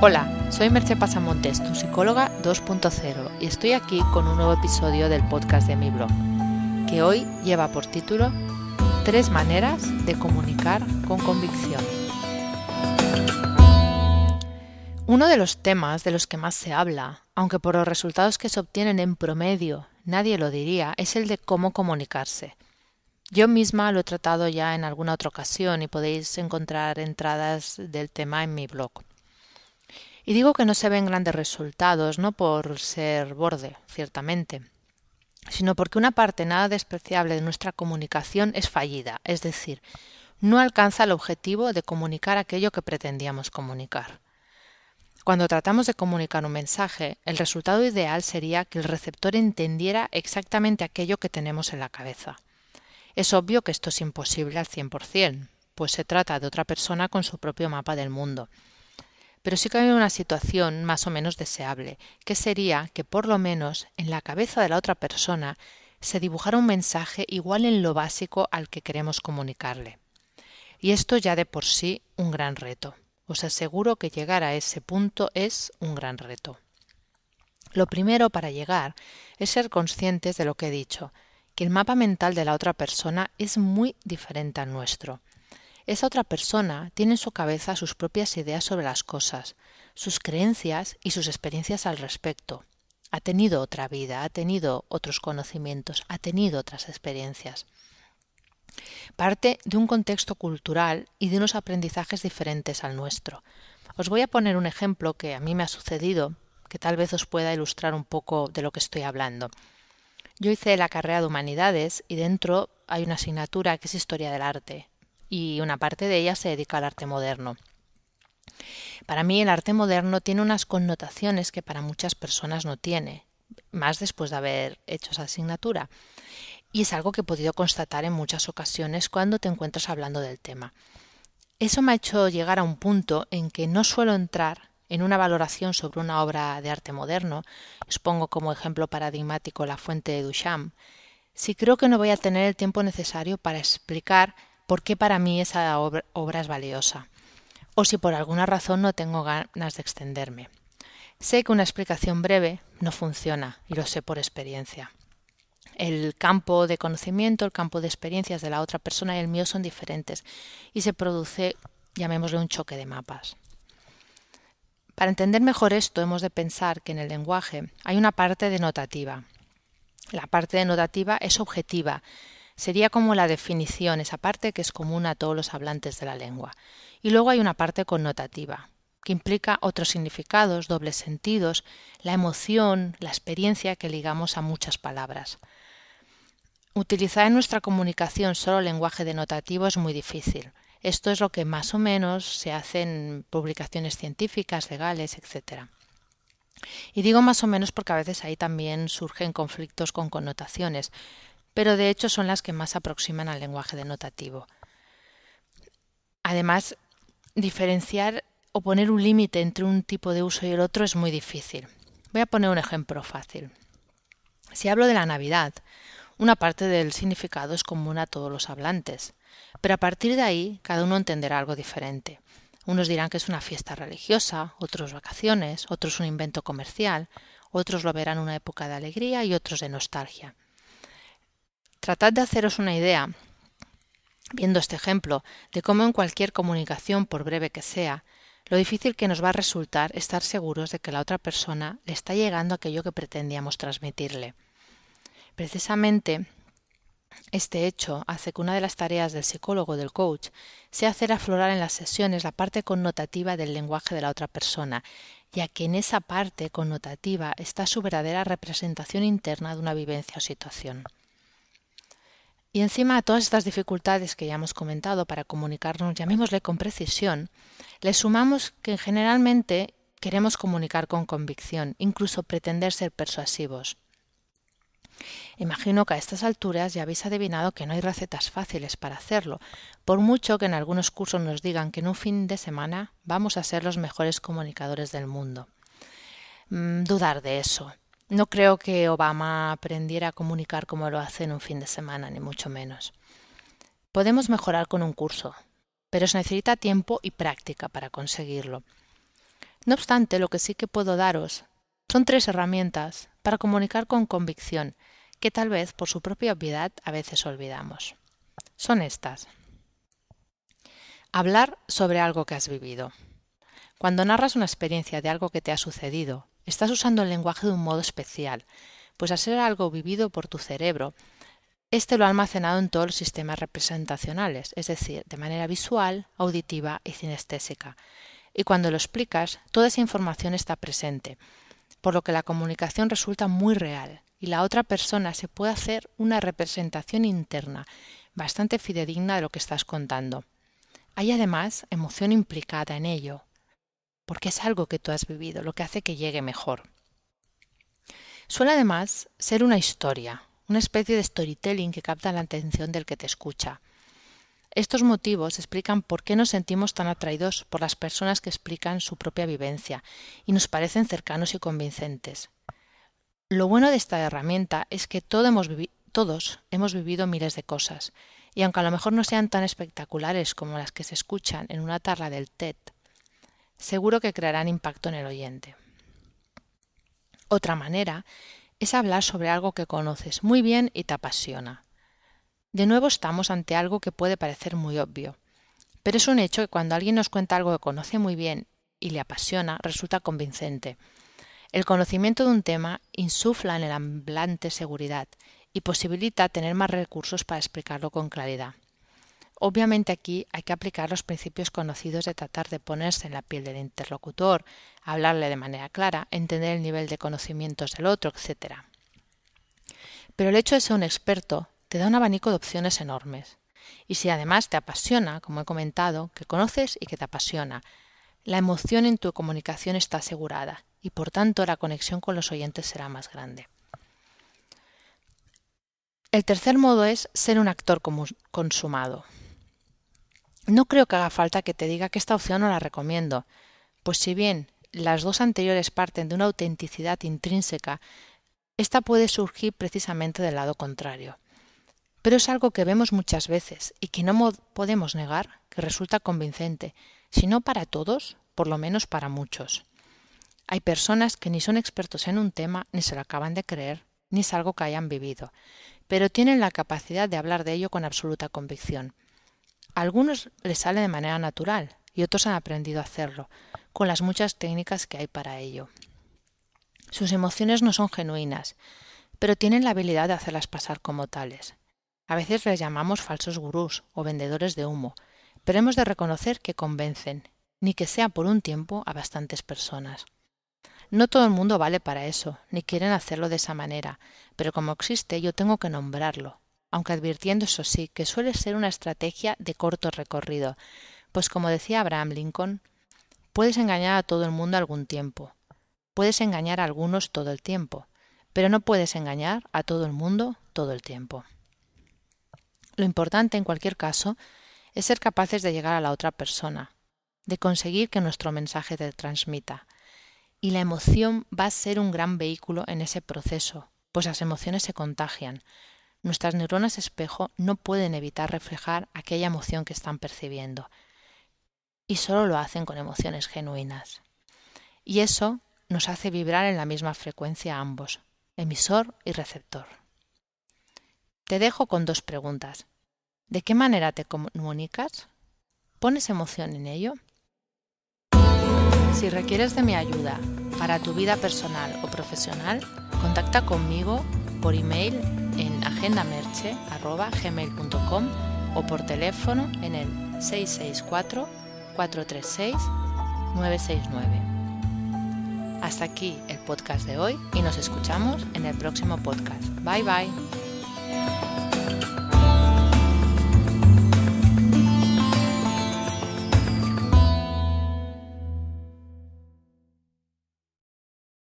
Hola, soy Merche Pasamontes, tu psicóloga 2.0, y estoy aquí con un nuevo episodio del podcast de mi blog, que hoy lleva por título Tres maneras de comunicar con convicción. Uno de los temas de los que más se habla, aunque por los resultados que se obtienen en promedio nadie lo diría, es el de cómo comunicarse. Yo misma lo he tratado ya en alguna otra ocasión y podéis encontrar entradas del tema en mi blog. Y digo que no se ven grandes resultados, no por ser borde, ciertamente, sino porque una parte nada despreciable de nuestra comunicación es fallida, es decir, no alcanza el objetivo de comunicar aquello que pretendíamos comunicar. Cuando tratamos de comunicar un mensaje, el resultado ideal sería que el receptor entendiera exactamente aquello que tenemos en la cabeza. Es obvio que esto es imposible al 100%, pues se trata de otra persona con su propio mapa del mundo, pero sí que hay una situación más o menos deseable, que sería que por lo menos en la cabeza de la otra persona se dibujara un mensaje igual en lo básico al que queremos comunicarle. Y esto ya de por sí un gran reto. Os aseguro que llegar a ese punto es un gran reto. Lo primero para llegar es ser conscientes de lo que he dicho, que el mapa mental de la otra persona es muy diferente al nuestro. Esa otra persona tiene en su cabeza sus propias ideas sobre las cosas, sus creencias y sus experiencias al respecto. Ha tenido otra vida, ha tenido otros conocimientos, ha tenido otras experiencias. Parte de un contexto cultural y de unos aprendizajes diferentes al nuestro. Os voy a poner un ejemplo que a mí me ha sucedido, que tal vez os pueda ilustrar un poco de lo que estoy hablando. Yo hice la carrera de humanidades y dentro hay una asignatura que es historia del arte y una parte de ella se dedica al arte moderno. Para mí el arte moderno tiene unas connotaciones que para muchas personas no tiene, más después de haber hecho esa asignatura. Y es algo que he podido constatar en muchas ocasiones cuando te encuentras hablando del tema. Eso me ha hecho llegar a un punto en que no suelo entrar en una valoración sobre una obra de arte moderno, os pongo como ejemplo paradigmático la fuente de Duchamp, si creo que no voy a tener el tiempo necesario para explicar por qué para mí esa obra, es valiosa, o si por alguna razón no tengo ganas de extenderme. Sé que una explicación breve no funciona, y lo sé por experiencia. El campo de conocimiento, el campo de experiencias de la otra persona y el mío son diferentes, y se produce, llamémosle, un choque de mapas. Para entender mejor esto, hemos de pensar que en el lenguaje hay una parte denotativa. La parte denotativa es objetiva, Sería como la definición, esa parte que es común a todos los hablantes de la lengua. Y luego hay una parte connotativa, que implica otros significados, dobles sentidos, la emoción, la experiencia que ligamos a muchas palabras. Utilizar en nuestra comunicación solo lenguaje denotativo es muy difícil. Esto es lo que más o menos se hace en publicaciones científicas, legales, etc. Y digo más o menos porque a veces ahí también surgen conflictos con connotaciones, pero de hecho son las que más aproximan al lenguaje denotativo. Además, diferenciar o poner un límite entre un tipo de uso y el otro es muy difícil. Voy a poner un ejemplo fácil. Si hablo de la Navidad, una parte del significado es común a todos los hablantes, pero a partir de ahí cada uno entenderá algo diferente. Unos dirán que es una fiesta religiosa, otros vacaciones, otros un invento comercial, otros lo verán una época de alegría y otros de nostalgia. Tratad de haceros una idea, viendo este ejemplo, de cómo en cualquier comunicación, por breve que sea, lo difícil que nos va a resultar estar seguros de que la otra persona le está llegando aquello que pretendíamos transmitirle. Precisamente este hecho hace que una de las tareas del psicólogo del coach sea hacer aflorar en las sesiones la parte connotativa del lenguaje de la otra persona, ya que en esa parte connotativa está su verdadera representación interna de una vivencia o situación. Y encima de todas estas dificultades que ya hemos comentado para comunicarnos, llamémosle con precisión, le sumamos que generalmente queremos comunicar con convicción, incluso pretender ser persuasivos. Imagino que a estas alturas ya habéis adivinado que no hay recetas fáciles para hacerlo, por mucho que en algunos cursos nos digan que en un fin de semana vamos a ser los mejores comunicadores del mundo. Mm, dudar de eso. No creo que Obama aprendiera a comunicar como lo hace en un fin de semana, ni mucho menos. Podemos mejorar con un curso, pero se necesita tiempo y práctica para conseguirlo. No obstante, lo que sí que puedo daros son tres herramientas para comunicar con convicción que tal vez por su propia obviedad a veces olvidamos. Son estas. Hablar sobre algo que has vivido. Cuando narras una experiencia de algo que te ha sucedido, estás usando el lenguaje de un modo especial, pues al ser algo vivido por tu cerebro, este lo ha almacenado en todos los sistemas representacionales, es decir, de manera visual, auditiva y cinestésica. Y cuando lo explicas, toda esa información está presente, por lo que la comunicación resulta muy real y la otra persona se puede hacer una representación interna bastante fidedigna de lo que estás contando. Hay además emoción implicada en ello, porque es algo que tú has vivido, lo que hace que llegue mejor. Suele además ser una historia, una especie de storytelling que capta la atención del que te escucha. Estos motivos explican por qué nos sentimos tan atraídos por las personas que explican su propia vivencia y nos parecen cercanos y convincentes. Lo bueno de esta herramienta es que todos hemos vivido miles de cosas, y aunque a lo mejor no sean tan espectaculares como las que se escuchan en una tarla del TED, seguro que crearán impacto en el oyente. Otra manera es hablar sobre algo que conoces muy bien y te apasiona. De nuevo estamos ante algo que puede parecer muy obvio, pero es un hecho que cuando alguien nos cuenta algo que conoce muy bien y le apasiona, resulta convincente. El conocimiento de un tema insufla en el hablante seguridad y posibilita tener más recursos para explicarlo con claridad. Obviamente aquí hay que aplicar los principios conocidos de tratar de ponerse en la piel del interlocutor, hablarle de manera clara, entender el nivel de conocimientos del otro, etc. Pero el hecho de ser un experto te da un abanico de opciones enormes. Y si además te apasiona, como he comentado, que conoces y que te apasiona, la emoción en tu comunicación está asegurada y por tanto la conexión con los oyentes será más grande. El tercer modo es ser un actor consumado. No creo que haga falta que te diga que esta opción no la recomiendo, pues si bien las dos anteriores parten de una autenticidad intrínseca, esta puede surgir precisamente del lado contrario. Pero es algo que vemos muchas veces y que no podemos negar que resulta convincente, si no para todos, por lo menos para muchos. Hay personas que ni son expertos en un tema, ni se lo acaban de creer, ni es algo que hayan vivido, pero tienen la capacidad de hablar de ello con absoluta convicción algunos les sale de manera natural y otros han aprendido a hacerlo, con las muchas técnicas que hay para ello. Sus emociones no son genuinas, pero tienen la habilidad de hacerlas pasar como tales. A veces les llamamos falsos gurús o vendedores de humo, pero hemos de reconocer que convencen, ni que sea por un tiempo, a bastantes personas. No todo el mundo vale para eso, ni quieren hacerlo de esa manera, pero como existe yo tengo que nombrarlo, aunque advirtiendo eso sí que suele ser una estrategia de corto recorrido, pues como decía Abraham Lincoln, puedes engañar a todo el mundo algún tiempo, puedes engañar a algunos todo el tiempo, pero no puedes engañar a todo el mundo todo el tiempo. Lo importante en cualquier caso es ser capaces de llegar a la otra persona, de conseguir que nuestro mensaje te transmita. Y la emoción va a ser un gran vehículo en ese proceso, pues las emociones se contagian, nuestras neuronas espejo no pueden evitar reflejar aquella emoción que están percibiendo. Y solo lo hacen con emociones genuinas. Y eso nos hace vibrar en la misma frecuencia ambos, emisor y receptor. Te dejo con dos preguntas. ¿De qué manera te comunicas? ¿Pones emoción en ello? Si requieres de mi ayuda para tu vida personal o profesional, contacta conmigo por email agendamerche.gmail.com o por teléfono en el 664-436-969. Hasta aquí el podcast de hoy y nos escuchamos en el próximo podcast. Bye bye.